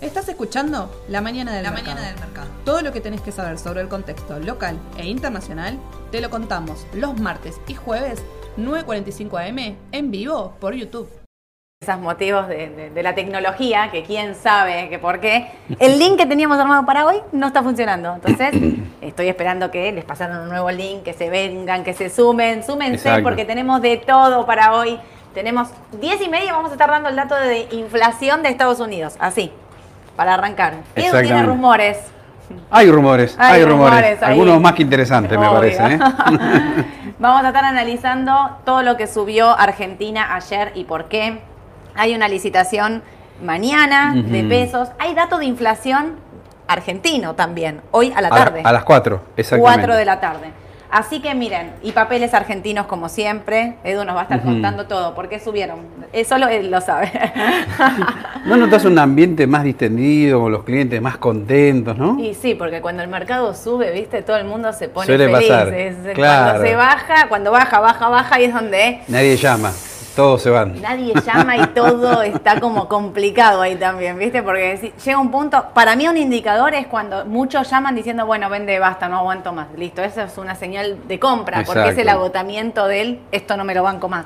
Estás escuchando La Mañana del, La mercado. Mañana del Mercado. Todo lo que tenés que saber sobre el contexto local e internacional te lo contamos los martes y jueves 9.45 am en vivo por YouTube. Esos motivos de, de- de la tecnología, que quién sabe que por qué. El link que teníamos armado para hoy no está funcionando. Entonces, estoy esperando que les pasaran un nuevo link, que se vengan, que se sumen. Súmense Exacto. porque tenemos de todo para hoy. Tenemos 10 y media, vamos a estar dando el dato de inflación de Estados Unidos. Así, para arrancar. Edu tiene rumores. Hay rumores, Hay hay, rumores. Algunos más que interesantes, me parece. ¿eh? Vamos a estar analizando todo lo que subió Argentina ayer y por qué. Hay una licitación mañana de pesos. Hay dato de inflación argentino también, hoy a la A, tarde. a las 4, exactamente. 4 de la tarde. Así que miren, y papeles argentinos como siempre. Edu nos va a estar contando todo. ¿Por qué subieron? Eh, solo él lo sabe. ¿No notas un ambiente más distendido, con los clientes más contentos, no? Y sí, porque cuando el mercado sube, viste, todo el mundo se pone Suele feliz. pasar, Es- Cuando se baja, cuando baja, baja, baja, y es donde Nadie llama, todos se van. nadie llama y todo está como complicado ahí también, ¿viste? Porque si- llega un punto, para mí un indicador es cuando muchos llaman diciendo, bueno, vende, basta, no aguanto más. Listo, eso es una señal de compra, porque es el agotamiento del, esto no me lo banco más.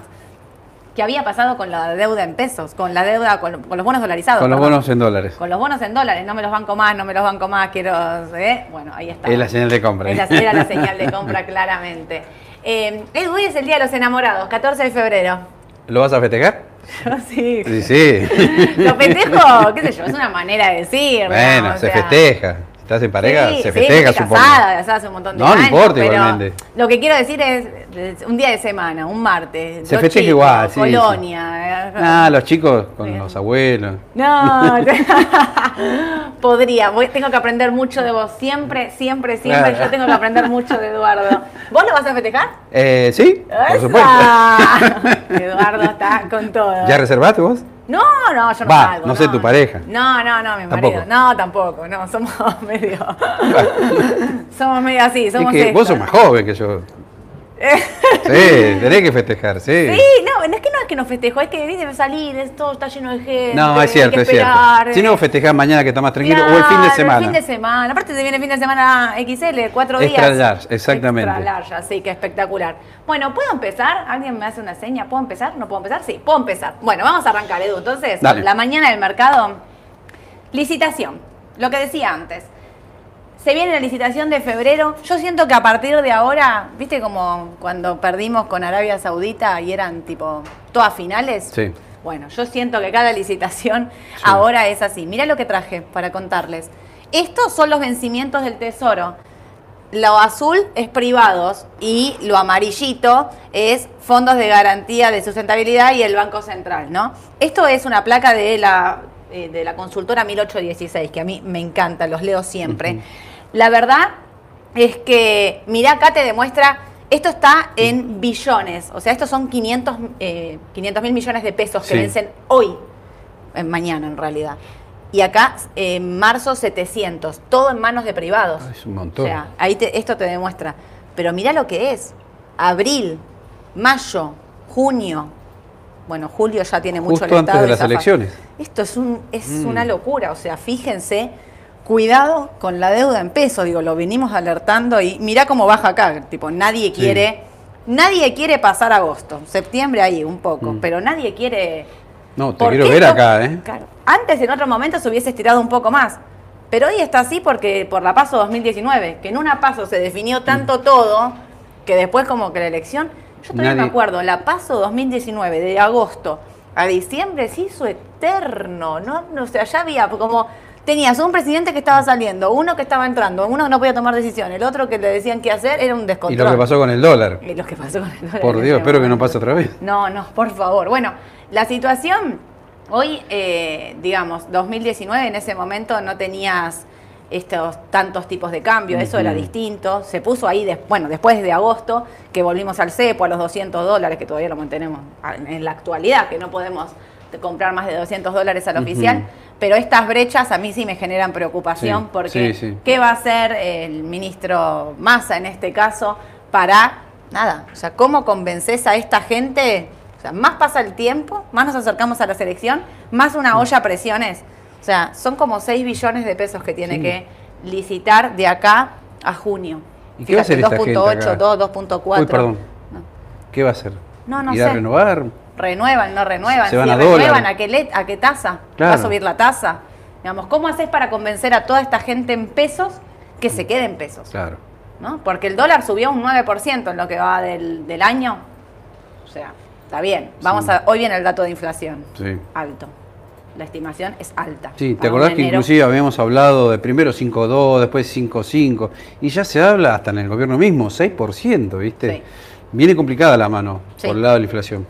¿Qué había pasado con la deuda en pesos? Con la deuda, con, con los bonos dolarizados. Con los perdón. bonos en dólares. Con los bonos en dólares, no me los banco más, no me los banco más, quiero... ¿eh? Bueno, ahí está. Es la señal de compra. Es la, era la señal de compra, claramente. Eh, hoy es el Día de los Enamorados, 14 de febrero. ¿Lo vas a festejar? Yo sí. Sí, sí. Lo festejo, qué sé yo, es una manera de decir. bueno, se sea, festeja. Estás en pareja, sí, se sí, festeja, estoy supongo. casada, casada hace un montón de No, no años. importa pero igualmente. Lo que quiero decir es un día de semana, un martes. Se festeja igual, sí, Colonia. eh, Ah, los chicos con Bien. los abuelos. No, podría. voy- tengo que aprender mucho de vos. Siempre, siempre, siempre. Claro. Yo tengo que aprender mucho de Eduardo. ¿Vos lo vas a festejar? Eh, sí, por supuesto. Eduardo está con todo. ¿Ya reservaste vos? No, no, yo no Va, salgo, no sé, tu pareja. No, no, no, mi Tampoco. marido. No, tampoco. No, somos medio. somos medio así, Es somos que vos sos más joven que yo. Sí, tenés que festejar, sí. Sí, no, no es que no es que nos festejó, es que debe salir, esto está lleno de gente. No, es hay cierto, que es cierto. esperar, Si no, festejás mañana que está más tranquilo o el fin de semana. El fin de semana. Aparte te viene el fin de semana XL, cuatro Extra días. large, exactamente. Extra large, así que espectacular. Bueno, ¿puedo empezar? ¿Alguien me hace una seña? ¿Puedo empezar? ¿No puedo empezar? Sí, puedo empezar. Bueno, vamos a arrancar, Edu. Entonces, Dale. la mañana del mercado, licitación. Lo que decía antes. Se viene la licitación de febrero. Yo siento que a partir de ahora, viste como cuando perdimos con Arabia Saudita y eran tipo todas finales. Sí. Bueno, yo siento que cada licitación Sí. ahora es así. Mirá lo que traje para contarles. Estos son los vencimientos del Tesoro. Lo azul es privados y lo amarillito es fondos de garantía de sustentabilidad y el Banco Central, ¿no? Esto es una placa de la, eh, de la consultora 1816, que a mí me encanta, los leo siempre. Ujú. La verdad es que, mirá, acá te demuestra, esto está en billones, o sea, estos son 500 mil millones de pesos que Sí. vencen hoy, eh, mañana en realidad. Y acá, en marzo, 700, todo en manos de privados. Ah, Es un montón. O sea, ahí te- esto te demuestra. Pero mirá lo que es. Abril, mayo, junio. Bueno, julio ya tiene mucho Justo el antes estado de las elecciones. Esto es, un, es Mm. una locura. O sea, fíjense, cuidado con la deuda en pesos. Digo, lo venimos alertando y mirá cómo baja acá. Tipo, nadie Sí. quiere... Nadie quiere pasar agosto, septiembre ahí un poco, Mm. pero nadie quiere No, te ¿Por quiero ver acá, ¿eh? Claro. Antes, en otro momento, se hubiese estirado un poco más. Pero hoy está así porque por la PASO 2019, que en una PASO se definió tanto todo, que después como que la elección... Yo todavía me acuerdo, la PASO 2019, de agosto a diciembre, se hizo eterno, ¿no? No, O sea, ya había como... Tenías un presidente que estaba saliendo, uno que estaba entrando, uno que no podía tomar decisiones, el otro que le decían qué hacer, era un Y descontrol. lo que pasó con el dólar. Y lo que pasó con el dólar Por Dios, espero que no pase otra vez. No, no, por favor. Bueno, la situación, hoy, eh, digamos, 2019, en ese momento no tenías estos tantos tipos de cambio, eso era distinto. Se puso ahí, des- bueno, después de agosto, que volvimos al cepo, a los 200 dólares, que todavía lo mantenemos en la actualidad, que no podemos de comprar más de 200 dólares al Ujú. oficial. Pero estas brechas a mí sí me generan preocupación Sí, porque sí, sí. ¿qué va a hacer el ministro Massa en este caso para nada? O sea, ¿cómo convences a esta gente? O sea, más pasa el tiempo, más nos acercamos a la selección, más una olla a presiones. O sea, son como 6 billones de pesos que tiene que licitar de acá a junio. ¿Y qué va a hacer esta gente 2.8, acá? 2, 2.4. Uy, perdón. No. ¿Qué va a hacer? No, no ¿Ir a sé. renovar? Renuevan, no renuevan. Se van si a renuevan, dólar. ¿a qué, le- ¿a qué tasa? Claro. ¿Va a subir la tasa? Digamos, ¿cómo haces para convencer a toda esta gente en pesos que se quede en pesos? Claro. ¿no? Porque el dólar subió un 9% en lo que va del, del año. O sea, está bien. Vamos Sí. a, hoy viene el dato de inflación. Sí. Alto. La estimación es alta. Sí, ¿te acordás que inclusive habíamos hablado de primero 5.2, después 5.5 y ya se habla hasta en el gobierno mismo, 6%, ¿viste? Sí. Viene complicada la mano por el lado de la inflación.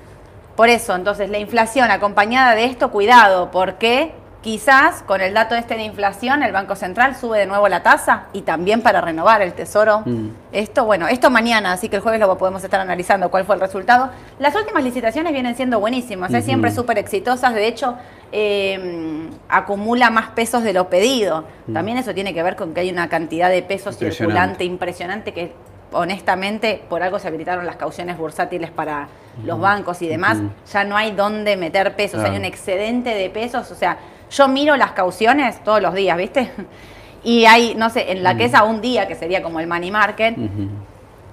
Por eso, entonces, la inflación acompañada de esto, cuidado, porque quizás con el dato este de inflación el Banco Central sube de nuevo la tasa y también para renovar el Tesoro. Mm. Esto, bueno, esto mañana, así que el jueves lo podemos estar analizando cuál fue el resultado. Las últimas licitaciones vienen siendo buenísimas, ¿eh? Ujú. siempre súper exitosas, de hecho, eh, acumula más pesos de lo pedido. También eso tiene que ver con que hay una cantidad de pesos Mm. Circulante impresionante que honestamente por algo se habilitaron las cauciones bursátiles para los bancos y demás, ya no hay dónde meter pesos, Claro. hay un excedente de pesos, o sea, yo miro las cauciones todos los días, ¿viste? Y hay, no sé, en la que es a un día, que sería como el money market.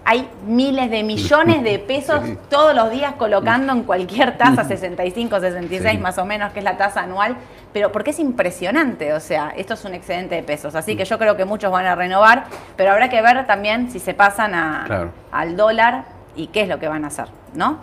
Hay miles de millones de pesos Sí. todos los días colocando en cualquier tasa, 65, 66 Sí. más o menos, que es la tasa anual, pero porque es impresionante, o sea, esto es un excedente de pesos, así que yo creo que muchos van a renovar, pero habrá que ver también si se pasan a, Claro. al dólar y qué es lo que van a hacer, ¿no?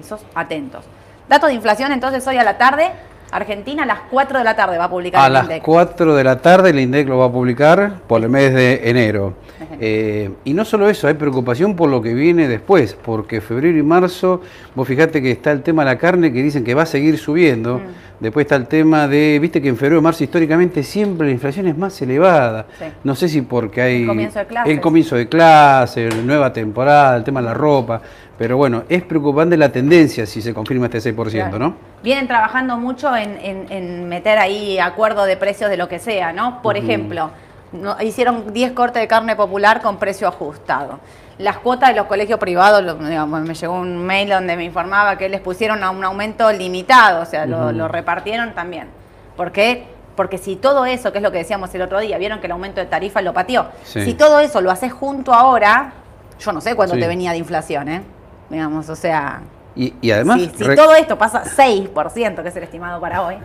Esos atentos. Dato de inflación entonces hoy a la tarde, Argentina a las 4 de la tarde va a publicar A el las INDEC. 4 de la tarde el INDEC lo va a publicar por el mes de enero. Eh, y no solo eso, hay preocupación por lo que viene después, porque febrero y marzo, vos fijate que está el tema de la carne que dicen que va a seguir subiendo. Mm. Después está el tema de, viste que en febrero y marzo históricamente siempre la inflación es más elevada. Sí. No sé si porque hay El comienzo de clases. el comienzo de clases, nueva temporada, el tema de la ropa. Pero bueno, es preocupante la tendencia si se confirma este 6%, Claro. ¿no? Vienen trabajando mucho en, en- en meter ahí acuerdo de precios de lo que sea, ¿no? Por ejemplo, no- hicieron 10 cortes de carne popular con precio ajustado. Las cuotas de los colegios privados, lo- digamos, me llegó un mail donde me informaba que les pusieron a un aumento limitado, o sea, lo, repartieron también. ¿Por qué? Porque si todo eso, que es lo que decíamos el otro día, vieron que el aumento de tarifa lo pateó. Sí. Si todo eso lo haces junto ahora, yo no sé cuánto Sí. te venía de inflación, ¿eh? Digamos, o sea, Y, y además, si, todo esto pasa 6%, que es el estimado para hoy,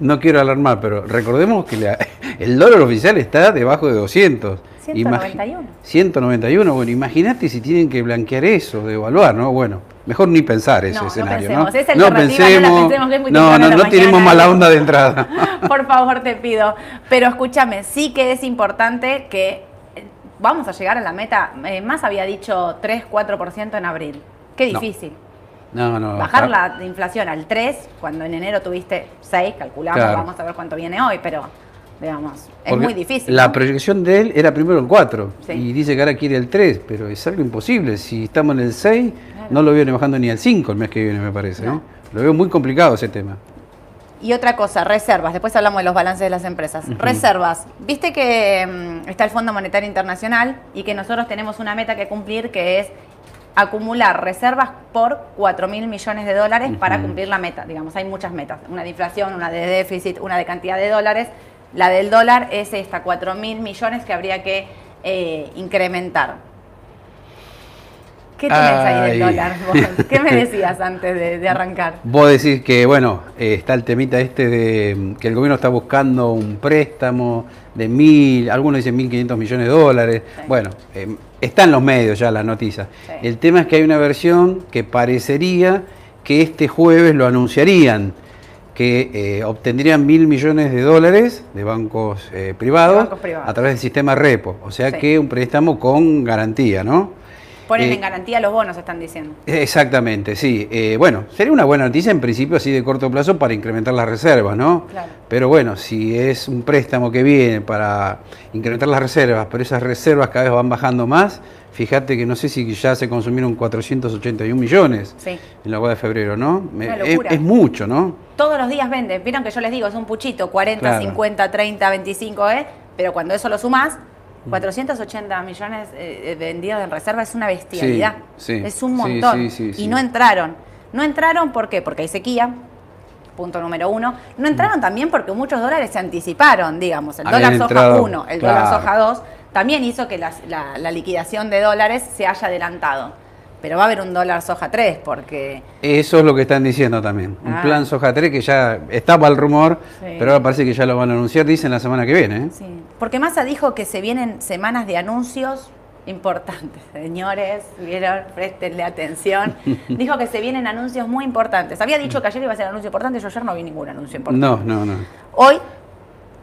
no quiero alarmar, pero recordemos que la- el dólar oficial está debajo de 200. Imagi- 191. 191, bueno, imagínate si tienen que blanquear eso, devaluar, ¿no? Bueno, mejor ni pensar ese No, no escenario, pensemos. ¿no? Esa alternativa no la pensemos, que es muy no, no, no tenemos mala onda de entrada. por favor te pido. Pero escúchame, sí que es importante que eh, vamos a llegar a la meta. Eh, más había dicho 3-4% en abril. Qué No. difícil. No, no, Bajar está- la inflación al 3, cuando en enero tuviste 6, calculamos, Claro. vamos a ver cuánto viene hoy, pero digamos, es porque muy difícil. La ¿no? proyección de él era primero el 4 Sí. y dice que ahora quiere el 3, pero es algo imposible. Si estamos en el 6, Claro. no lo viene bajando ni al 5 el mes que viene, me parece, ¿no? No. Lo veo muy complicado ese tema. Y otra cosa, reservas. Después hablamos de los balances de las empresas. Reservas. Viste que mm, está el Fondo Monetario Internacional y que nosotros tenemos una meta que cumplir que es acumular reservas por 4 mil millones de dólares para cumplir la meta. Digamos, hay muchas metas. Una de inflación, una de déficit, una de cantidad de dólares. La del dólar es esta, 4 mil millones que habría que eh, incrementar. ¿Qué tienes ahí del Ay. dólar? vos? ¿Qué me decías antes de, de arrancar? Vos decís que, bueno, eh, está el temita este de mm, que el gobierno está buscando un préstamo de mil, algunos dicen mil quinientos millones de dólares. Sí. Bueno, eh, está en los medios ya la noticia. Sí. El tema es que hay una versión que parecería que este jueves lo anunciarían, que eh, obtendrían mil millones de dólares de bancos, eh, privados, De bancos privados. a través del sistema repo. O sea Sí. que un préstamo con garantía, ¿no? Ponen Eh, en garantía los bonos, están diciendo. Exactamente, sí. Eh, bueno, sería una buena noticia en principio así de corto plazo para incrementar las reservas, ¿no? Claro. Pero bueno, si es un préstamo que viene para incrementar las reservas, pero esas reservas cada vez van bajando más, fíjate que no sé si ya se consumieron 481 millones Sí. en la web de febrero, ¿no? Una es, locura. es mucho, ¿no? Todos los días venden. Vieron que yo les digo, es un puchito, 40, Claro. 50, 30, 25, ¿eh? Pero cuando eso lo sumás, 480 millones eh, eh, vendidos en reserva es una bestialidad. Sí, sí. Es un montón. sí, sí, y no entraron. No entraron, ¿por qué? Porque hay sequía, punto número uno. No entraron también porque muchos dólares se anticiparon, digamos. El Habían dólar soja entrado, 1, el claro. dólar soja 2, también hizo que la liquidación de dólares se haya adelantado. Pero va a haber un dólar soja 3 porque... Eso es lo que están diciendo también. Un Ah. plan soja 3 que ya estaba el rumor, Sí. pero ahora parece que ya lo van a anunciar, dicen la semana que viene. ¿eh? Sí, porque Massa dijo que se vienen semanas de anuncios importantes. Señores, vieron, préstenle atención. Dijo que se vienen anuncios muy importantes. Había dicho que ayer iba a ser anuncio importante, yo ayer no vi ningún anuncio importante. No, no, no. Hoy,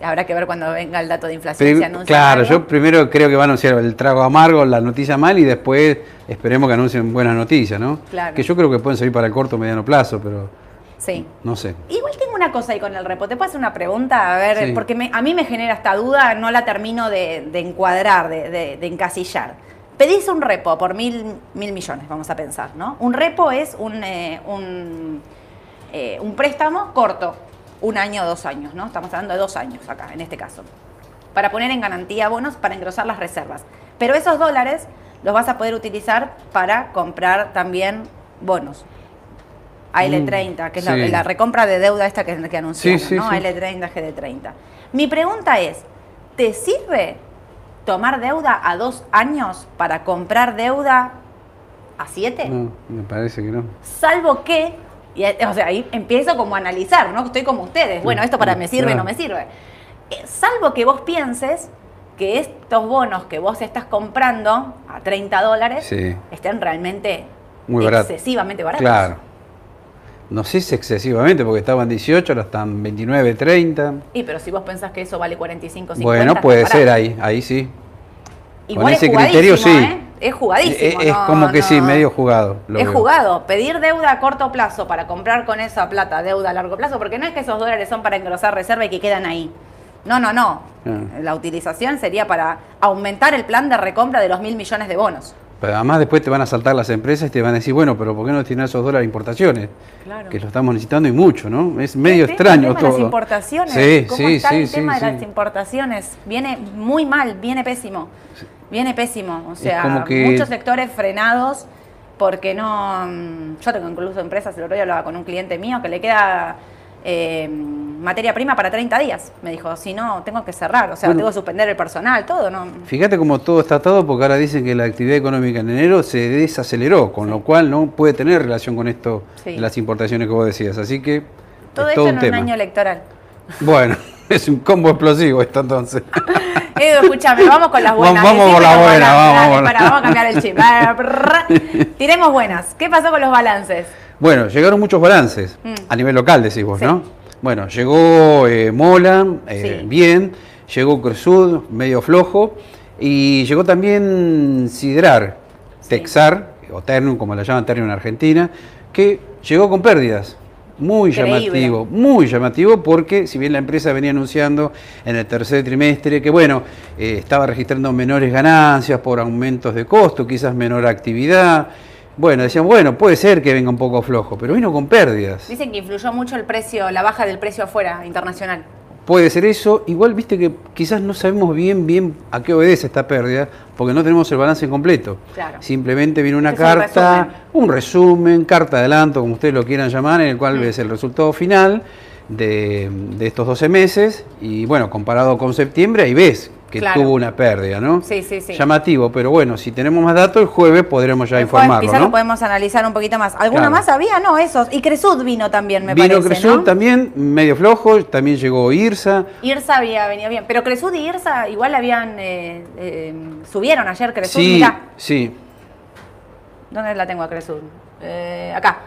habrá que ver cuando venga el dato de inflación Pero, si anuncian claro, algo. yo primero creo que van a anunciar el trago amargo, la noticia mal y después esperemos que anuncien buenas noticias, ¿no? Claro. Que yo creo que pueden servir para el corto o mediano plazo, pero Sí. no sé. Igual tengo una cosa ahí con el repo. ¿Te puedo hacer una pregunta? A ver, Sí. porque me- a mí me genera esta duda, no la termino de, de encuadrar, de, de- de encasillar. Pedís un repo por mil, mil millones, vamos a pensar, ¿no? Un repo es un, eh, un, eh, un préstamo corto, un año o dos años, ¿no? Estamos hablando de dos años acá, en este caso. Para poner en garantía bonos, para engrosar las reservas. Pero esos dólares los vas a poder utilizar para comprar también bonos. AL30, que es la, sí. la recompra de deuda esta que, que anunciaron, Sí, sí, ¿no? sí. AL30, GD30. Mi pregunta es, ¿te sirve tomar deuda a dos años para comprar deuda a siete? No, me parece que no. Salvo que, y, eh, o sea, ahí empiezo como a analizar, ¿no? Estoy como ustedes. Bueno, esto para me sirve, no Claro. me sirve. Eh, salvo que vos pienses que estos bonos que vos estás comprando a 30 dólares Sí. estén realmente Muy barato. excesivamente baratos. Claro. No sé si excesivamente, porque estaban 18, ahora están 29, 30. Y pero si vos pensás que eso vale 45, 50. Bueno, puede ser ahí, ahí sí. Igual Con es ese criterio, sí. ¿Eh? Es jugadísimo. Es, es no, como que no. sí, medio jugado. lo Es veo. jugado. Pedir deuda a corto plazo para comprar con esa plata deuda a largo plazo, porque no es que esos dólares son para engrosar reserva y que quedan ahí. No, no, no. Ah. La utilización sería para aumentar el plan de recompra de los mil millones de bonos. Pero además después te van a saltar las empresas y te van a decir, bueno, pero ¿por qué no tienen esos dólares de importaciones? Claro. Que lo estamos necesitando y mucho, ¿no? Es medio El extraño el tema de todo. las importaciones. Sí, ¿Cómo sí, está sí, el tema sí. de las importaciones? Viene muy mal, viene pésimo. Viene pésimo. O sea, que- muchos sectores frenados porque no. mm, Yo tengo incluso empresas, el otro día hablaba con un cliente mío que le queda eh, materia prima para 30 días. Me dijo, si no, tengo que cerrar. O sea, Bueno. tengo que suspender el personal, todo, ¿no? Fíjate cómo todo está atado porque ahora dicen que la actividad económica en enero se desaceleró, con lo cual no puede tener relación con esto Sí. de las importaciones que vos decías. Así que Todo es esto todo en un un tema. año electoral. Bueno, es un combo explosivo esto entonces. Edu, escúchame, vamos con las buenas. Vamos la las buena, buenas. vamos, Dale, vamos. a cambiar el chip. Tiremos buenas. ¿Qué pasó con los balances? Bueno, llegaron muchos balances Mm. a nivel local, decís vos, Sí. ¿no? Bueno, llegó eh, Mola, eh, Sí. bien, llegó Cruzud, medio flojo, y llegó también Sidrar, Texar, o Ternium, como la llaman Ternium en Argentina, que llegó con pérdidas. Muy Increíble. llamativo, muy llamativo porque si bien la empresa venía anunciando en el tercer trimestre que bueno, eh, estaba registrando menores ganancias por aumentos de costo, quizás menor actividad, bueno, decían, bueno, puede ser que venga un poco flojo, pero vino con pérdidas. Dicen que influyó mucho el precio, la baja del precio afuera, internacional. Puede ser eso, igual viste que quizás no sabemos bien bien a qué obedece esta pérdida, porque no tenemos el balance completo. Claro. Simplemente viene una Este es un carta, resumen. un resumen, carta de adelanto, como ustedes lo quieran llamar, en el cual Mm. ves el resultado final de, de estos 12 meses, y bueno, comparado con septiembre, ahí ves que Claro. tuvo una pérdida, ¿no? Sí, sí, sí. Llamativo, pero bueno, si tenemos más datos, el jueves podremos ya informarlo, Quizás ¿no? lo podemos analizar un poquito más. ¿Alguna Claro. más había? No, esos. Y Cresud vino también, me Vino parece, Cresud ¿no? también, medio flojo, también llegó Irsa, Irsa había venido bien. Pero Cresud y Irsa igual habían... eh, eh, subieron ayer Cresud. sí, Mirá, sí, ¿dónde la tengo a Cresud? Eh, acá.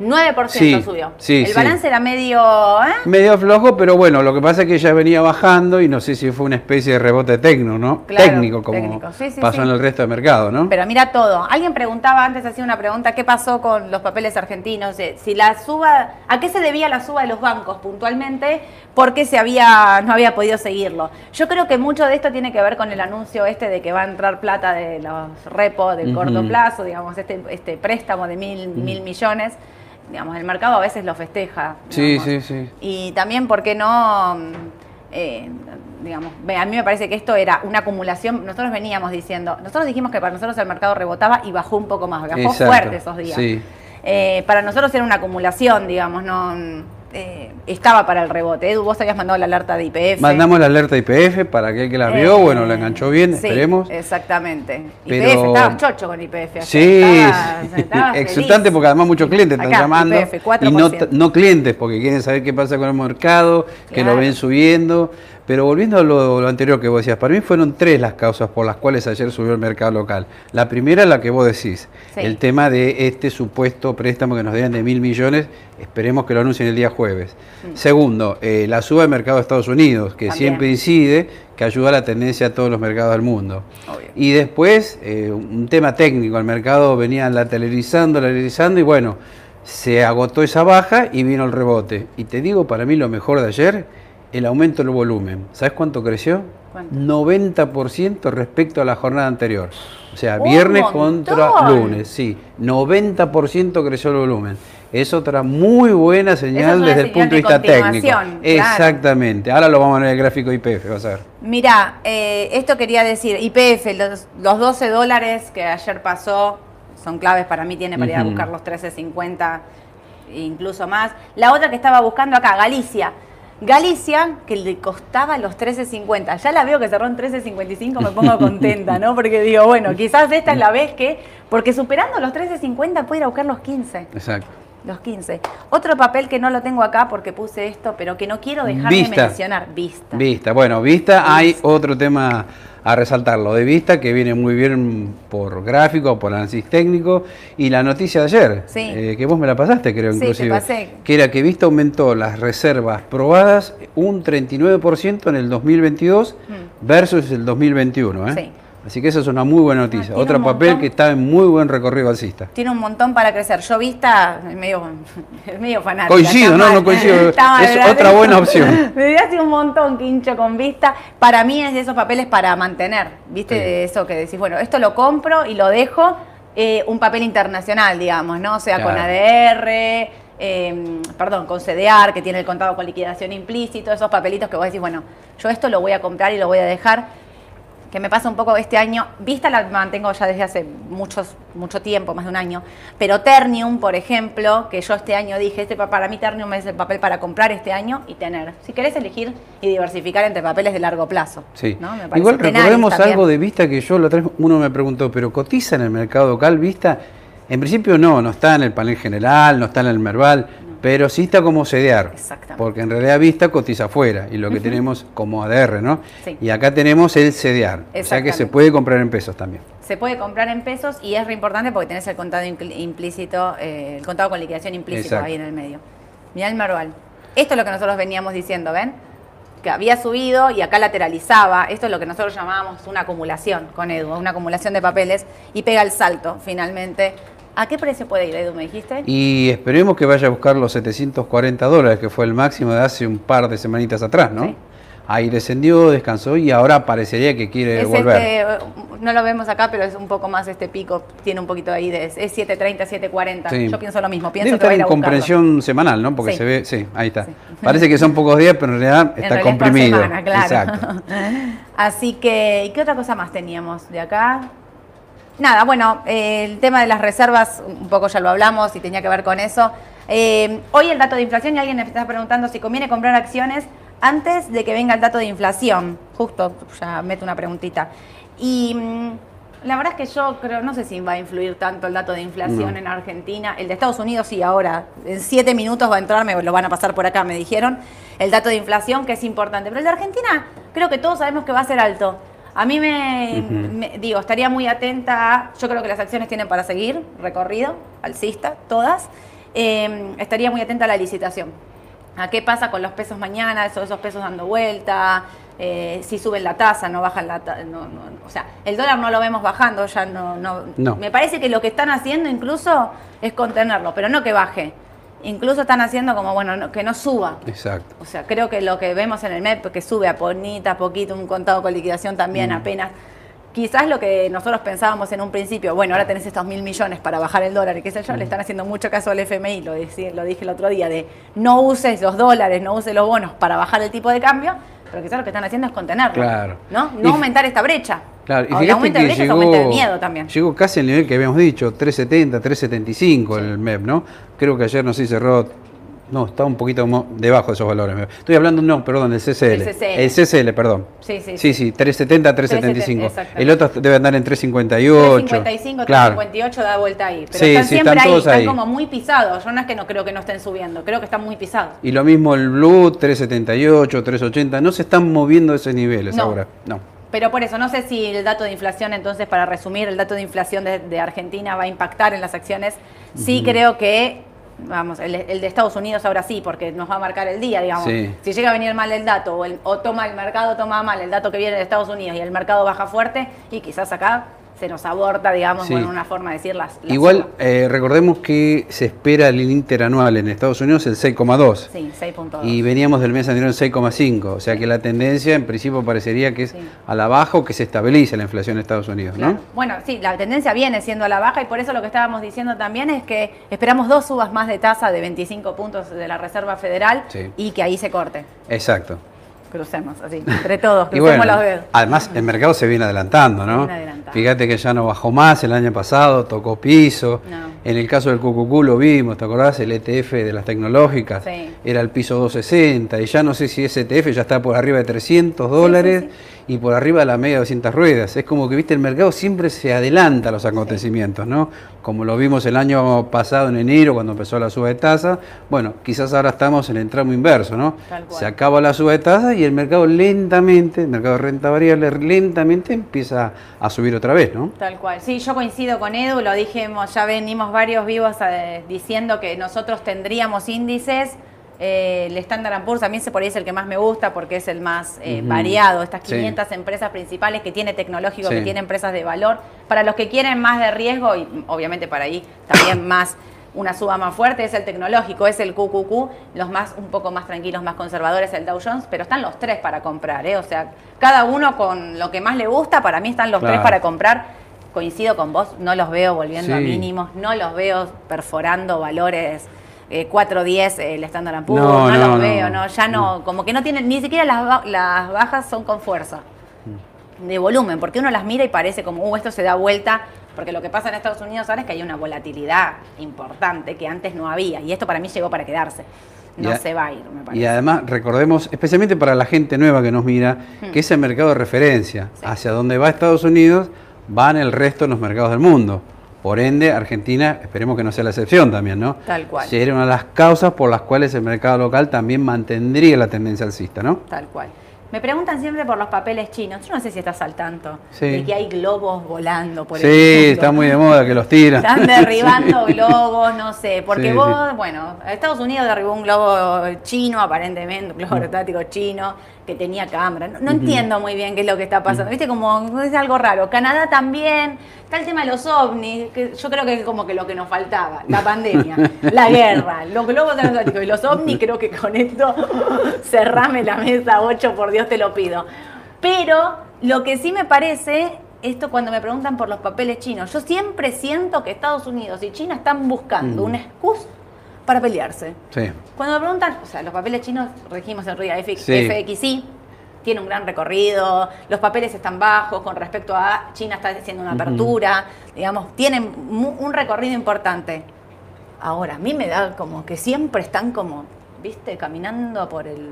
9% Sí, subió. sí, El sí. balance era medio... ¿eh? Medio flojo, pero bueno, lo que pasa es que ya venía bajando y no sé si fue una especie de rebote tecno, ¿no? Claro, técnico, como técnico. Pasó en el resto del mercado, ¿no? Pero mira todo. Alguien preguntaba antes, hacía una pregunta, ¿qué pasó con los papeles argentinos? Eh, Si la suba, ¿a qué se debía la suba de los bancos puntualmente? Porque se había, no había podido seguirlo. Yo creo que mucho de esto tiene que ver con el anuncio este de que va a entrar plata de los repos del corto Ujú. plazo, digamos, este, este préstamo de mil, mil millones. Digamos, el mercado a veces lo festeja. Sí, digamos. sí, sí. Y también, ¿por qué no? mm, eh, digamos, a mí me parece que esto era una acumulación. Nosotros veníamos diciendo, nosotros dijimos que para nosotros el mercado rebotaba y bajó un poco más, bajó Exacto, fuerte esos días. sí. Eh, para nosotros era una acumulación, digamos, no eh, estaba para el rebote. Edu, vos habías mandado la alerta de IPF. Mandamos la alerta de IPF para aquel que la vio, Eh, bueno, la enganchó bien, sí, esperemos. Exactamente. Pero- IPF, estabas chocho con IPF. Sí, Estabas- estabas exultante porque además muchos clientes están Acá, llamando YPF, y 4%. no, no clientes porque quieren saber qué pasa con el mercado, que lo ven subiendo. Pero volviendo a lo, lo anterior que vos decías, para mí fueron tres las causas por las cuales ayer subió el mercado local. La primera es la que vos decís, Sí. el tema de este supuesto préstamo que nos dieron de mil millones, esperemos que lo anuncien el día jueves. Segundo, eh, la suba del mercado de Estados Unidos, que Mm. También. siempre incide, que ayuda a la tendencia a todos los mercados del mundo. Obvio. Y después, eh, un tema técnico, el mercado venía lateralizando, lateralizando y bueno, se agotó esa baja y vino el rebote. Y te digo, para mí lo mejor de ayer, el aumento del volumen. ¿Sabes cuánto creció? ¿Cuánto? 90% respecto a la jornada anterior. O sea, ¡Un viernes montón! contra lunes, sí. 90% creció el volumen. Es otra muy buena señal desde el punto de vista técnico. claro. Exactamente. Ahora lo vamos a ver en el gráfico IPF, vas a ver. Mira, eh, esto quería decir, IPF, los, los 12 dólares que ayer pasó son claves para mí, tiene para ir a buscar los 13.50, incluso más. La otra que estaba buscando acá, Galicia. Galicia, que le costaba los 13.50. Ya la veo que cerró en 13.55, me pongo contenta, ¿no? Porque digo, bueno, quizás esta es la vez que, porque superando los 13.50 puede ir a buscar los 15. Exacto. Los 15. Otro papel que no lo tengo acá porque puse esto, pero que no quiero dejar Vista. de mencionar. Vista. Vista, bueno, Vista hay otro tema a resaltarlo de Vista que viene muy bien por gráfico, por análisis técnico y la noticia de ayer, Sí. eh, que vos me la pasaste creo Sí, te inclusive, pasé. que era que Vista aumentó las reservas probadas un 39% en el 2022 versus el 2021. ¿eh? Mm. Sí. Así que esa es una muy buena noticia. tiene Otro papel montón. que está en muy buen recorrido alcista. Tiene un montón para crecer. Yo vista, es medio, medio fanática. Coincido, no, mal. no coincido. Mal, Es ¿verdad? otra buena opción. Me dio hace un montón quincho con vista. Para mí es de esos papeles para mantener. ¿Viste? Sí. De eso que decís, bueno, esto lo compro y lo dejo. eh, un papel internacional, digamos, ¿no? O sea, con. ADR, eh, perdón, con CDR, que tiene el contado con liquidación implícito, esos papelitos que vos decís, bueno, yo esto lo voy a comprar y lo voy a dejar que me pasa un poco este año, Vista la mantengo ya desde hace muchos, mucho tiempo, más de un año, pero Ternium, por ejemplo, que yo este año dije, este pa- para mí Ternium es el papel para comprar este año y tener. Si querés elegir y diversificar entre papeles de largo plazo. Sí. ¿no? Me. Igual recordemos también. algo de Vista que yo la otra vez uno me preguntó, ¿pero cotiza en el mercado local Vista? En principio no, no está en el panel general, no está en el Merval, pero sí está como CDR. Exactamente. Porque en realidad Vista cotiza afuera y lo que tenemos como ADR, ¿no? Sí. Y acá tenemos el CDR. O sea que se puede comprar en pesos también. Se puede comprar en pesos y es re importante porque tenés el contado implícito, eh, el contado con liquidación implícito Exacto. ahí en el medio. Mirá el. Esto es lo que nosotros veníamos diciendo, ¿ven? Que había subido y acá lateralizaba. Esto es lo que nosotros llamábamos una acumulación con Edu, una acumulación de papeles y pega el salto finalmente. ¿A qué precio puede ir, Edu, me dijiste? Y esperemos que vaya a buscar los 740 dólares, que fue el máximo de hace un par de semanitas atrás, ¿no? Sí. Ahí descendió, descansó y ahora parecería que quiere Es volver. este, eh, no lo vemos acá, pero es un poco más este pico, tiene un poquito ahí de, es 7.30, 7.40. Sí. Yo pienso lo mismo, pienso Debe que va a ir en a comprensión semanal, ¿no? Porque Sí. se ve, sí, ahí está. Parece que son pocos días, pero en realidad En está realidad es por comprimido. semana, claro. Exacto. Así que, ¿y qué otra cosa más teníamos de acá? Nada, bueno, eh, el tema de las reservas, un poco ya lo hablamos y tenía que ver con eso. Eh, hoy el dato de inflación y alguien me está preguntando si conviene comprar acciones antes de que venga el dato de inflación. Justo, ya meto una preguntita. Y mm, la verdad es que yo creo, no sé si va a influir tanto el dato de inflación No. en Argentina. El de Estados Unidos sí, ahora, en siete minutos va a entrar, me lo van a pasar por acá, me dijeron. El dato de inflación que es importante. Pero el de Argentina, creo que todos sabemos que va a ser alto. A mí me, digo, estaría muy atenta a, yo creo que las acciones tienen para seguir, recorrido, alcista, todas. Eh, estaría muy atenta a la licitación. ¿A qué pasa con los pesos mañana? Esos, esos pesos dando vuelta, eh, si suben la tasa, no bajan la tasa. No, no, o sea, el dólar no lo vemos bajando, ya no, no, No. Me parece que lo que están haciendo incluso es contenerlo, pero no que baje. Incluso están haciendo como, bueno, no- que no suba. Exacto. O sea, creo que lo que vemos en el MEP, que sube a ponita, a poquito, un contado con liquidación también Mm. apenas. Quizás lo que nosotros pensábamos en un principio, bueno, ahora tenés estos mil millones para bajar el dólar y qué sé yo, le están haciendo mucho caso al FMI, lo, decí- lo dije el otro día, de no uses los dólares, no uses los bonos para bajar el tipo de cambio, pero quizás lo que están haciendo es contenerlo. Claro. ¿No? Y- aumentar esta brecha. Claro, y de que llegó, aumenta el miedo también. llegó casi al nivel que habíamos dicho, 370, 375 el MEP, ¿no? Creo que ayer no sé cerró, no, está un poquito debajo de esos valores. Estoy hablando, no, perdón, el CCL. El CCL. El CCL, perdón. Sí, sí, Sí, sí, 370, 375. exactamente. El otro debe andar en 358. 355, Claro. 358 da vuelta ahí. Pero Sí, están sí, siempre están ahí, están ahí. como muy pisados. Yo no es que no creo que no estén subiendo, creo que están muy pisados. Y lo mismo el Blue, 378, 380. No se están moviendo esos niveles No. ahora. No. Pero por eso, no sé si el dato de inflación, entonces, para resumir, el dato de inflación de, de Argentina va a impactar en las acciones. Sí creo que, vamos, el, el de Estados Unidos ahora sí, porque nos va a marcar el día, digamos. Sí. Si llega a venir mal el dato, o, el- o toma el mercado, toma mal el dato que viene de Estados Unidos y el mercado baja fuerte, y quizás acá se nos aborta, digamos, Sí. bueno, una forma de decir las, las Igual, eh, recordemos que se espera el interanual en Estados Unidos el 6,2. Sí, 6.2. Y veníamos del mes anterior en 6,5. O sea que la tendencia en principio parecería que es Sí. a la baja o que se estabilice la inflación en Estados Unidos, Claro. ¿no? Bueno, sí, la tendencia viene siendo a la baja y por eso lo que estábamos diciendo también es que esperamos dos subas más de tasa de 25 puntos de la Reserva Federal y que ahí se corte. Exacto. Crucemos, así, entre todos, crucemos bueno, los dedos. además el mercado se viene adelantando, Se ¿no? viene adelantando. Fíjate que ya no bajó más el año pasado, tocó piso. No. En el caso del QQQ lo vimos, ¿te acordás? El ETF de las tecnológicas Sí. era el piso 260 y ya no sé si ese ETF ya está por arriba de 300 dólares sí, y por arriba de la media de 200 ruedas. Es como que, viste, el mercado siempre se adelanta a los acontecimientos, ¿no? Como lo vimos el año pasado en enero cuando empezó la suba de tasa. Bueno, quizás ahora estamos en el tramo inverso, ¿no? Se acaba la suba de tasa y el mercado lentamente, el mercado de renta variable lentamente empieza a subir otra vez, ¿no? Tal cual. Sí, yo coincido con Edu, lo dijimos, ya venimos varios vivos eh, diciendo que nosotros tendríamos índices. eh, el Standard Poor's a mí por ahí es el que más me gusta porque es el más eh, variado. Estas Sí. 500 empresas principales que tiene tecnológico, Sí. que tiene empresas de valor. Para los que quieren más de riesgo y mm, obviamente para ahí también más una suba más fuerte es el tecnológico, es el QQQ, los más un poco más tranquilos, más conservadores, el Dow Jones, pero están los tres para comprar, ¿eh? o sea, cada uno con lo que más le gusta, para mí están los tres para comprar. Coincido con vos, no los veo volviendo a mínimos, no los veo perforando valores eh, 4.10 el Standard Poor's, No, no, no, los veo, no. ya no, como que no tienen, ni siquiera las, las bajas son con fuerza de volumen, porque uno las mira y parece como, uh, esto se da vuelta, porque lo que pasa en Estados Unidos ahora es que hay una volatilidad importante que antes no había, y esto para mí llegó para quedarse. No a- se va a ir, me parece. Y además recordemos, especialmente para la gente nueva que nos mira, que ese mercado de referencia. Sí. hacia donde va Estados Unidos, van el resto de los mercados del mundo. Por ende, Argentina, esperemos que no sea la excepción también, ¿no? Tal cual. Sería una de las causas por las cuales el mercado local también mantendría la tendencia alcista, ¿no? Tal cual. Me preguntan siempre por los papeles chinos. Yo no sé si estás al tanto Sí. de que hay globos volando por el Sí, está muy de moda que los tiran. Están derribando globos, no sé, porque vos, bueno, Estados Unidos derribó un globo chino, aparentemente, un globo aerostático chino, que tenía cámara. No, no entiendo muy bien qué es lo que está pasando, viste, como es algo raro. Canadá también, está el tema de los ovnis, que yo creo que es como que lo que nos faltaba, la pandemia, la guerra, los globos aerostáticos y los ovnis, creo que con esto cerrame la mesa 8, por Dios te lo pido. Pero lo que sí me parece, esto cuando me preguntan por los papeles chinos, yo siempre siento que Estados Unidos y China están buscando Mm. una excusa para pelearse. Sí. Cuando me preguntan, o sea, los papeles chinos, regimos en RIA FX, Sí. FXI, tiene un gran recorrido, los papeles están bajos con respecto a China está haciendo una apertura, digamos, tienen un recorrido importante. Ahora, a mí me da como que siempre están como, viste, caminando por el...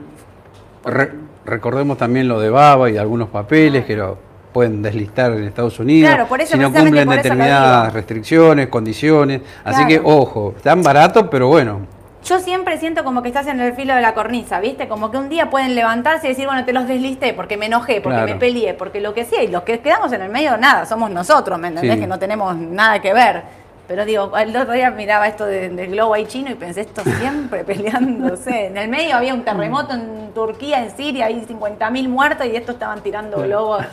por Re- recordemos también lo de Baba y algunos papeles que lo pueden deslistar en Estados Unidos Claro, por eso, si no cumplen determinadas restricciones, condiciones. Así Claro. que, ojo, están baratos, pero bueno, Yo siempre siento como que estás en el filo de la cornisa, ¿viste? Como que un día pueden levantarse y decir, bueno, te los deslisté porque me enojé, porque Claro. me peleé, porque lo que sea, y los que quedamos en el medio, nada, somos nosotros, ¿me entendés? Sí. Que no tenemos nada que ver. Pero digo, el otro día miraba esto de- del globo ahí chino y pensé, esto siempre peleándose. En el medio había un terremoto en Turquía, en Siria, hay 50.000 muertos y estos estaban tirando globos.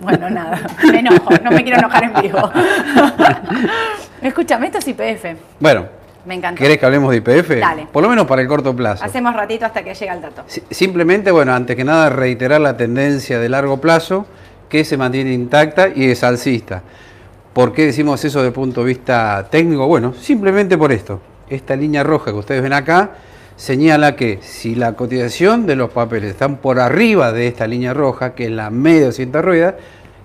Bueno, nada, me enojo, no me quiero enojar en vivo. Escúchame, esto es IPF, bueno, me encanta. ¿querés que hablemos de IPF? Dale. Por lo menos para el corto plazo. Hacemos ratito hasta que llega el dato. Si- Simplemente, bueno, antes que nada, reiterar la tendencia de largo plazo que se mantiene intacta y es alcista. ¿Por qué decimos eso desde el punto de vista técnico? Bueno, simplemente por esto. Esta línea roja que ustedes ven acá señala que si la cotización de los papeles están por arriba de esta línea roja, que es la media de 200 ruedas,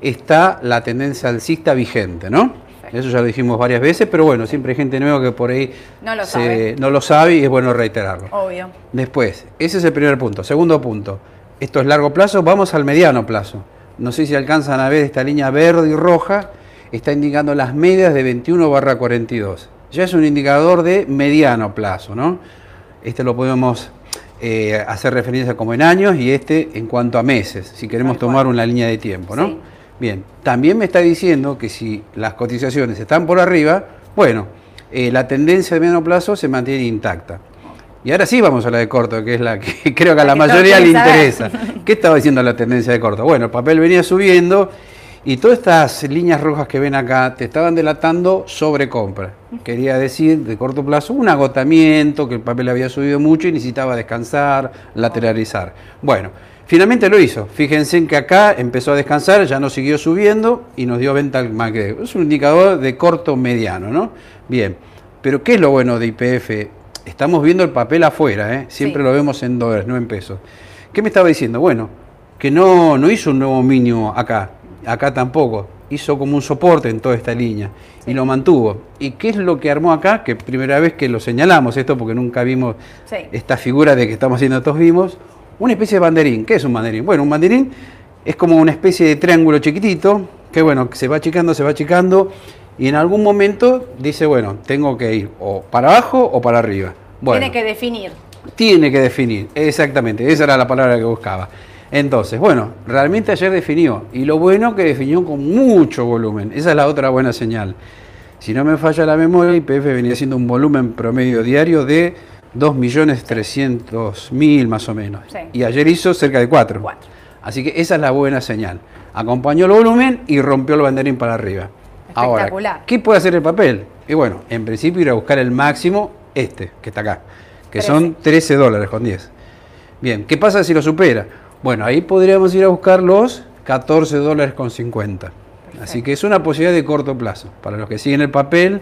está la tendencia alcista vigente, ¿no? Eso ya lo dijimos varias veces, pero bueno, siempre hay gente nueva que por ahí No lo se- sabe. no lo sabe y es bueno reiterarlo. Obvio. Después, ese es el primer punto. Segundo punto, esto es largo plazo, vamos al mediano plazo. No sé si alcanzan a ver esta línea verde y roja, está indicando las medias de 21 barra 42. Ya es un indicador de mediano plazo, ¿no? Este lo podemos eh, hacer referencia como en años y este en cuanto a meses, si queremos Tal cual. tomar una línea de tiempo, ¿no? Sí. Bien, también me está diciendo que si las cotizaciones están por arriba, bueno, eh, la tendencia de mediano plazo se mantiene intacta. Y ahora sí vamos a la de corto, que es la que creo que a La la que todos mayoría le interesa. ¿Qué estaba diciendo la tendencia de corto? Bueno, el papel venía subiendo y todas estas líneas rojas que ven acá te estaban delatando sobrecompra. Quería decir, de corto plazo, un agotamiento, que el papel había subido mucho y necesitaba descansar, lateralizar. Bueno, finalmente lo hizo. Fíjense en que acá empezó a descansar, ya no siguió subiendo y nos dio venta al MACD. Es un indicador de corto mediano, ¿no? Bien, pero ¿qué es lo bueno de IPF? Estamos viendo el papel afuera, ¿eh? siempre Sí. lo vemos en dólares, no en pesos. ¿Qué me estaba diciendo? Bueno, que no, no hizo un nuevo mínimo acá, acá tampoco, hizo como un soporte en toda esta línea y lo mantuvo. ¿Y qué es lo que armó acá? Que primera vez que lo señalamos esto porque nunca vimos Sí. esta figura de que estamos haciendo todos vimos, una especie de banderín. ¿Qué es un banderín? Bueno, un banderín es como una especie de triángulo chiquitito que bueno, se va achicando, se va achicando y en algún momento dice, bueno, tengo que ir o para abajo o para arriba. Bueno, Tiene que definir. tiene que definir, exactamente, esa era la palabra que buscaba. Entonces, bueno, realmente ayer definió, y lo bueno que definió con mucho volumen, esa es la otra buena señal. Si no me falla la memoria, IPF venía siendo un volumen promedio diario de 2.300.000 más o menos. Sí. Y ayer hizo cerca de 4. Cuatro. Así que esa es la buena señal. Acompañó el volumen y rompió el banderín para arriba. Ahora, Espectacular. ¿qué puede hacer el papel? Y bueno, en principio ir a buscar el máximo, este, que está acá, que son 13 dólares con 10. Bien, ¿qué pasa si lo supera? Bueno, ahí podríamos ir a buscar los 14 dólares con 50. Así que es una posibilidad de corto plazo. Para los que siguen el papel,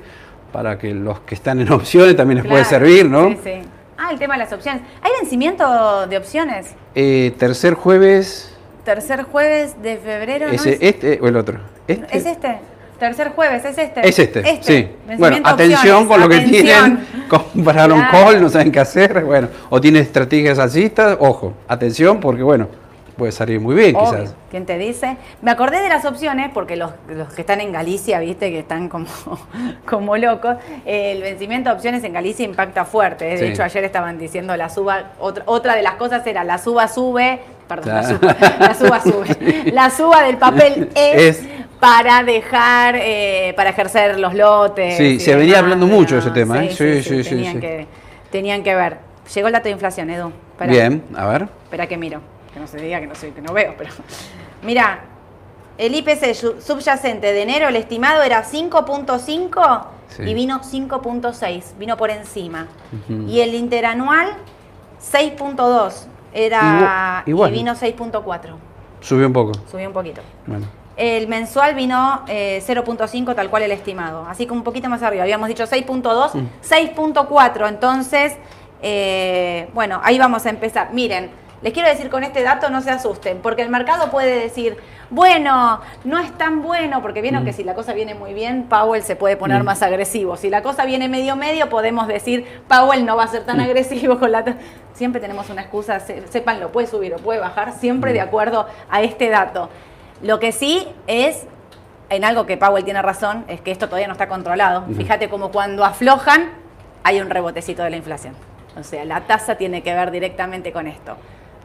para que los que están en opciones también les puede Claro. servir, ¿no? Sí, sí. Ah, el tema de las opciones. ¿Hay vencimiento de opciones? Eh, tercer jueves, Tercer jueves de febrero, ¿no ese, es? este o el otro. Este. ¿Es este? Tercer jueves, es este. Es este, sí. Vencimiento Bueno, atención con lo que atención. tienen. Compraron Claro. call, no saben qué hacer. Bueno, o tienen estrategias alcistas. Ojo, atención, porque bueno, puede salir muy bien Obvio. quizás. ¿Quién te dice? Me acordé de las opciones porque los, los que están en Galicia, viste, que están como, como locos, eh, el vencimiento de opciones en Galicia impacta fuerte. ¿eh? De Sí. hecho, ayer estaban diciendo la suba, otra, otra de las cosas era la suba sube, perdón, la, suba, la suba sube, la suba del papel Es- para dejar, eh, para ejercer los lotes. Sí, se venía demás, hablando ¿no? mucho de ese tema, ¿eh? Sí, sí, sí, tenían. Que, tenían que ver. Llegó el dato de inflación, Edu. Bien, a ver. Espera que miro, que no se diga que no, soy, que no veo, pero... Mira, el IPC su- subyacente de enero, el estimado era 5.5 Sí. y vino 5.6, vino por encima. Ujú. Y el interanual, 6.2, era, Igu- igual. y vino 6.4, Subió un poco. subió un poquito. Bueno. El mensual vino eh, 0.5, tal cual el estimado. Así que un poquito más arriba. Habíamos dicho 6.2, Mm. 6.4. Entonces, eh, bueno, ahí vamos a empezar. Miren, les quiero decir con este dato, no se asusten, porque el mercado puede decir, bueno, no es tan bueno, porque vieron que si la cosa viene muy bien, Powell se puede poner Mm. más agresivo. Si la cosa viene medio medio, podemos decir, Powell no va a ser tan agresivo con la... ta-". Siempre tenemos una excusa, sépanlo, puede subir o puede bajar, siempre de acuerdo a este dato. Lo que sí es, en algo que Powell tiene razón, es que esto todavía no está controlado. Fíjate como cuando aflojan, hay un rebotecito de la inflación. O sea, la tasa tiene que ver directamente con esto.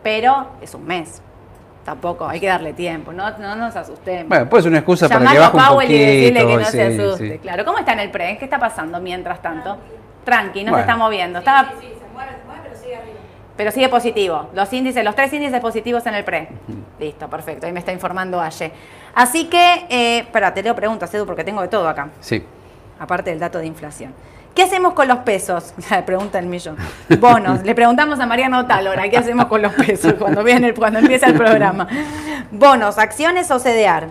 Pero es un mes. Tampoco, hay que darle tiempo, no, no nos asustemos. Bueno, puede ser una excusa para que baje a un Powell poquito. y decirle que no se asuste. sí. Claro, ¿cómo está en el pre? ¿Qué está pasando mientras tanto? Tranqui, no Bueno. se está moviendo. Estaba... Pero sigue positivo. Los índices, los tres índices positivos en el pre. Listo, perfecto. Ahí me está informando Aye. Así que, eh, espera, te leo preguntas, Edu, porque tengo de todo acá. Sí. Aparte del dato de inflación. ¿Qué hacemos con los pesos? Pregunta el millón. Bonos. Le preguntamos a Mariano Talora, ¿qué hacemos con los pesos cuando, viene, cuando empieza el programa? Bonos, acciones o CDR.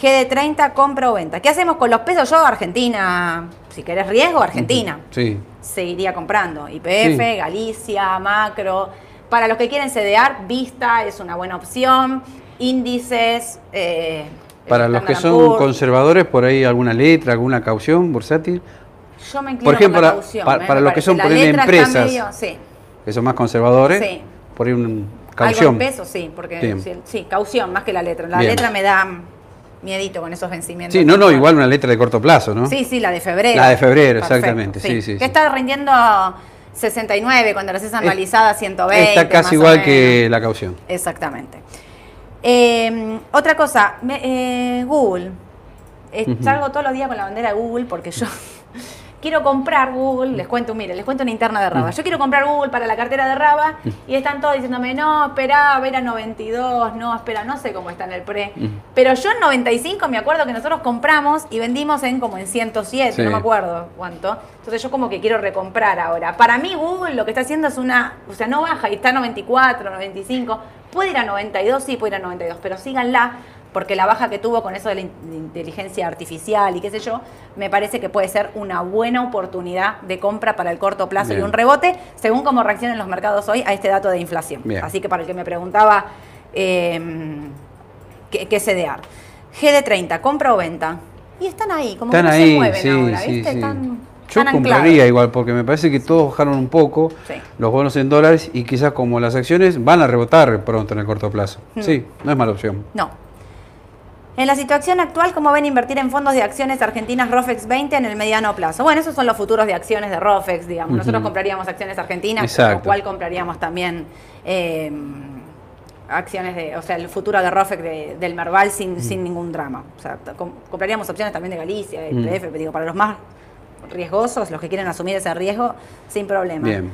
GD30, compra o venta. ¿Qué hacemos con los pesos? Yo, Argentina, si querés riesgo, Argentina Sí. seguiría comprando. IPF, Sí. Galicia, Macro. Para los que quieren CDR, Vista es una buena opción. Índices, eh, Para los que son conservadores, por ahí alguna letra, alguna caución bursátil, Yo me inclino por ejemplo, la caución, ¿eh? para los que son por empresas. medio- sí. que son más conservadores, Sí. por ahí una Algo caución. en peso, sí, porque sí, sí, caución más que la letra. La Bien. letra me da miedito con esos vencimientos. Sí, no, no, igual una letra de corto plazo, ¿no? Sí, sí, la de febrero. La de febrero, Perfecto, exactamente, sí, sí, Que sí. está rindiendo 69 cuando la haces anualizada 120. Está casi igual que la caución. Exactamente. Eh, otra cosa, me- eh, Google. Eh. Salgo todos los días con la bandera de Google porque yo quiero comprar Google. Les cuento, mire, les cuento una interna de Raba. Yo quiero comprar Google para la cartera de Raba y están todos diciéndome, no, espera, ver a 92, no, espera, no sé cómo está en el pre. Ujú. Pero yo en 95 me acuerdo que nosotros compramos y vendimos en como en 107, Sí. no me acuerdo cuánto. Entonces yo como que quiero recomprar ahora. Para mí Google lo que está haciendo es una, o sea, no baja y está a 94, 95. Puede ir a 92, sí, puede ir a 92, pero síganla porque la baja que tuvo con eso de la inteligencia artificial y qué sé yo, me parece que puede ser una buena oportunidad de compra para el corto plazo y un rebote, según cómo reaccionen los mercados hoy a este dato de inflación. Bien. Así que para el que me preguntaba eh, qué, qué CDR. GD30, compra o venta. Y están ahí, como Están que no ahí, se mueven sí, ahora, sí, ¿viste? sí. Están, Yo compraría igual, porque me parece que todos bajaron un poco Sí. los bonos en dólares y quizás como las acciones van a rebotar pronto en el corto plazo. Hmm. Sí, no es mala opción. No. En la situación actual, ¿cómo ven invertir en fondos de acciones argentinas ROFEX 20 en el mediano plazo? Bueno, esos son los futuros de acciones de ROFEX, digamos. Nosotros compraríamos acciones argentinas, Exacto. con lo cual compraríamos también eh, acciones de, o sea, el futuro de ROFEX de- del Merval sin, sin ningún drama. O sea, compraríamos opciones también de Galicia, de Mm. IPF, digo, para los más riesgosos, los que quieren asumir ese riesgo, sin problema. Bien.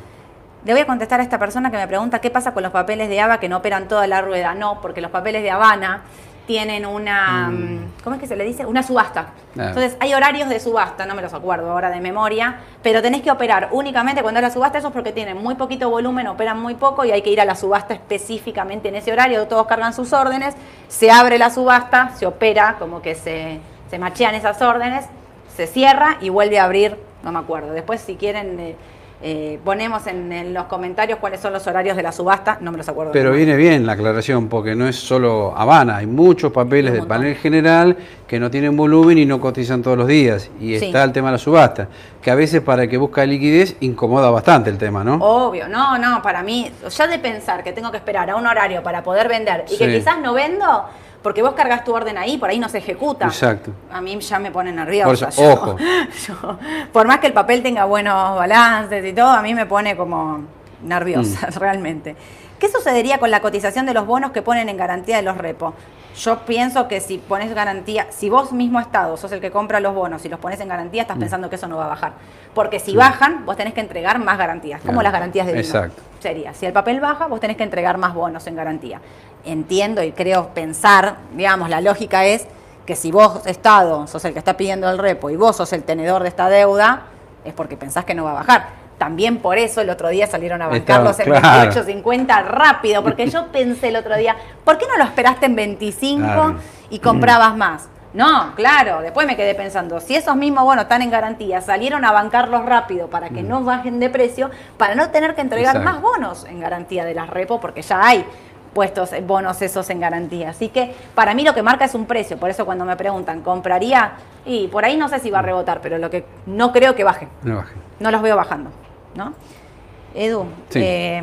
Le voy a contestar a esta persona que me pregunta qué pasa con los papeles de ABA que no operan toda la rueda. No, porque los papeles de Habana tienen una, mm, ¿cómo es que se le dice? Una subasta. Ah. Entonces hay horarios de subasta, no me los acuerdo ahora de memoria, pero tenés que operar únicamente cuando es la subasta, eso es porque tienen muy poquito volumen, operan muy poco y hay que ir a la subasta específicamente en ese horario, todos cargan sus órdenes, se abre la subasta, se opera, como que se, se machean esas órdenes, se cierra y vuelve a abrir, no me acuerdo. Después si quieren... eh, eh, ponemos en, en los comentarios cuáles son los horarios de la subasta, no me los acuerdo. Pero viene bien la aclaración, porque no es solo Habana, hay muchos papeles del panel general que no tienen volumen y no cotizan todos los días. Y Sí. está el tema de la subasta, que a veces para el que busca liquidez incomoda bastante el tema, ¿no? Obvio, no, no, para mí, ya de pensar que tengo que esperar a un horario para poder vender y que quizás no vendo, porque vos cargas tu orden ahí, por ahí no se ejecuta. Exacto. A mí ya me pone nerviosa. Por eso, yo- ojo. yo- por más que el papel tenga buenos balances y todo, a mí me pone como nerviosa, Mm. realmente. ¿Qué sucedería con la cotización de los bonos que ponen en garantía de los repos? Yo pienso que si pones garantía, si vos mismo Estado sos el que compra los bonos y los pones en garantía, Mm. estás pensando que eso no va a bajar. Porque si bajan, vos tenés que entregar más garantías, como Claro. las garantías de vino. Exacto. Sería, si el papel baja, vos tenés que entregar más bonos en garantía. Entiendo y creo pensar, digamos, la lógica es que si vos, Estado, sos el que está pidiendo el repo y vos sos el tenedor de esta deuda, es porque pensás que no va a bajar. También por eso el otro día salieron a bancarlos en Estaba- claro. 28.50 rápido, porque yo pensé el otro día, ¿por qué no lo esperaste en 25 Claro. y comprabas más? No, claro, después me quedé pensando, si esos mismos bonos están en garantía, salieron a bancarlos rápido para que no bajen de precio, para no tener que entregar Mm. Exacto. más bonos en garantía de las repo, porque ya hay puestos eh, bonos esos en garantía. Así que para mí lo que marca es un precio, por eso cuando me preguntan, ¿compraría? Y por ahí no sé si va a rebotar, pero lo que no creo que baje, No baje. no los veo bajando, ¿no? Edu, Sí. eh,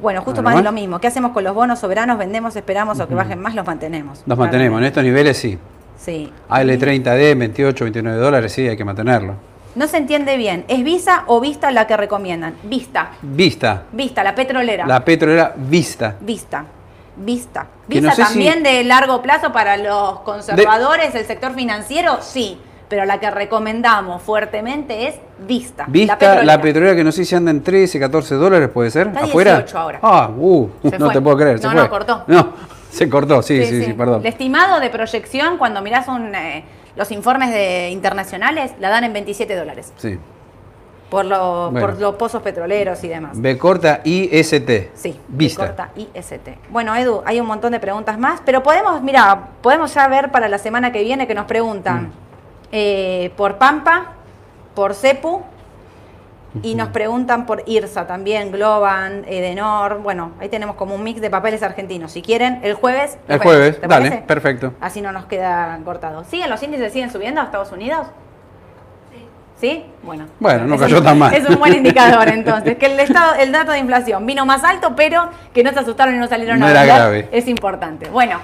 bueno, justo ¿Algo más de lo mismo. ¿Qué hacemos con los bonos soberanos? ¿Vendemos, esperamos o que bajen más? Los mantenemos. Los mantenemos, en estos niveles sí. Sí. AL30D, 28, 29 dólares, sí, hay que mantenerlo. No se entiende bien. ¿Es Visa o Vista la que recomiendan? Vista. Vista, Vista, la petrolera. la petrolera Vista. Vista. Vista. No sé si- también de largo plazo para los conservadores, el sector financiero, sí. Pero la que recomendamos fuertemente es Vista. Vista, la petrolera. que no sé si anda en 13, 14 dólares, ¿puede ser? Está ¿Afuera? 18 ahora. Ah, uh, Se no fue. te puedo creer. se No, fue. no, cortó. No, se cortó, sí, sí, sí, perdón. El estimado de proyección, cuando mirás un, eh, los informes de internacionales, la dan en 27 dólares. Sí. Por, lo- Bueno. por los pozos petroleros y demás. B corta IST. Sí, Vista. corta IST. Bueno, Edu, hay un montón de preguntas más, pero podemos, mira, podemos ya ver para la semana que viene que nos preguntan Mm. Eh, por Pampa, por Cepu y nos preguntan por IRSA también, Globan, Edenor. Bueno, ahí tenemos como un mix de papeles argentinos. Si quieren, el jueves. El jueves, ¿te dale, parece? perfecto. Así no nos queda cortado. ¿Siguen los índices? ¿Siguen subiendo a Estados Unidos? ¿Sí? Bueno. Bueno, no cayó un- tan mal. Es un buen indicador entonces. Que el, estado, el dato de inflación vino más alto, pero que no se asustaron y no salieron No a era grave. Es importante. Bueno.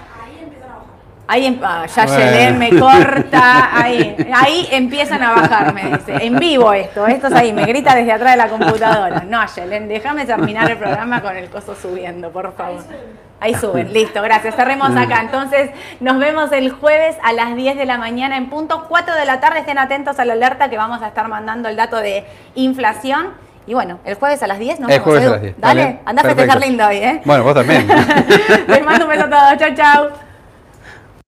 Ahí em- ah, ya Bueno. Yelén me corta, ahí, ahí empiezan a bajar, me dice. En vivo esto, esto es ahí, me grita desde atrás de la computadora. No, Yelén, déjame terminar el programa con el coso subiendo, por favor. Ahí suben, listo, gracias. Cerremos acá. Entonces, nos vemos el jueves a las 10 de la mañana en punto, 4 de la tarde. Estén atentos a la alerta que vamos a estar mandando el dato de inflación. Y bueno, el jueves a las 10 nos El vemos, jueves a las 10. Dale, Dale, a festejar lindo hoy, ¿eh? Bueno, vos también. Les mando un beso a todos. Chau, chau.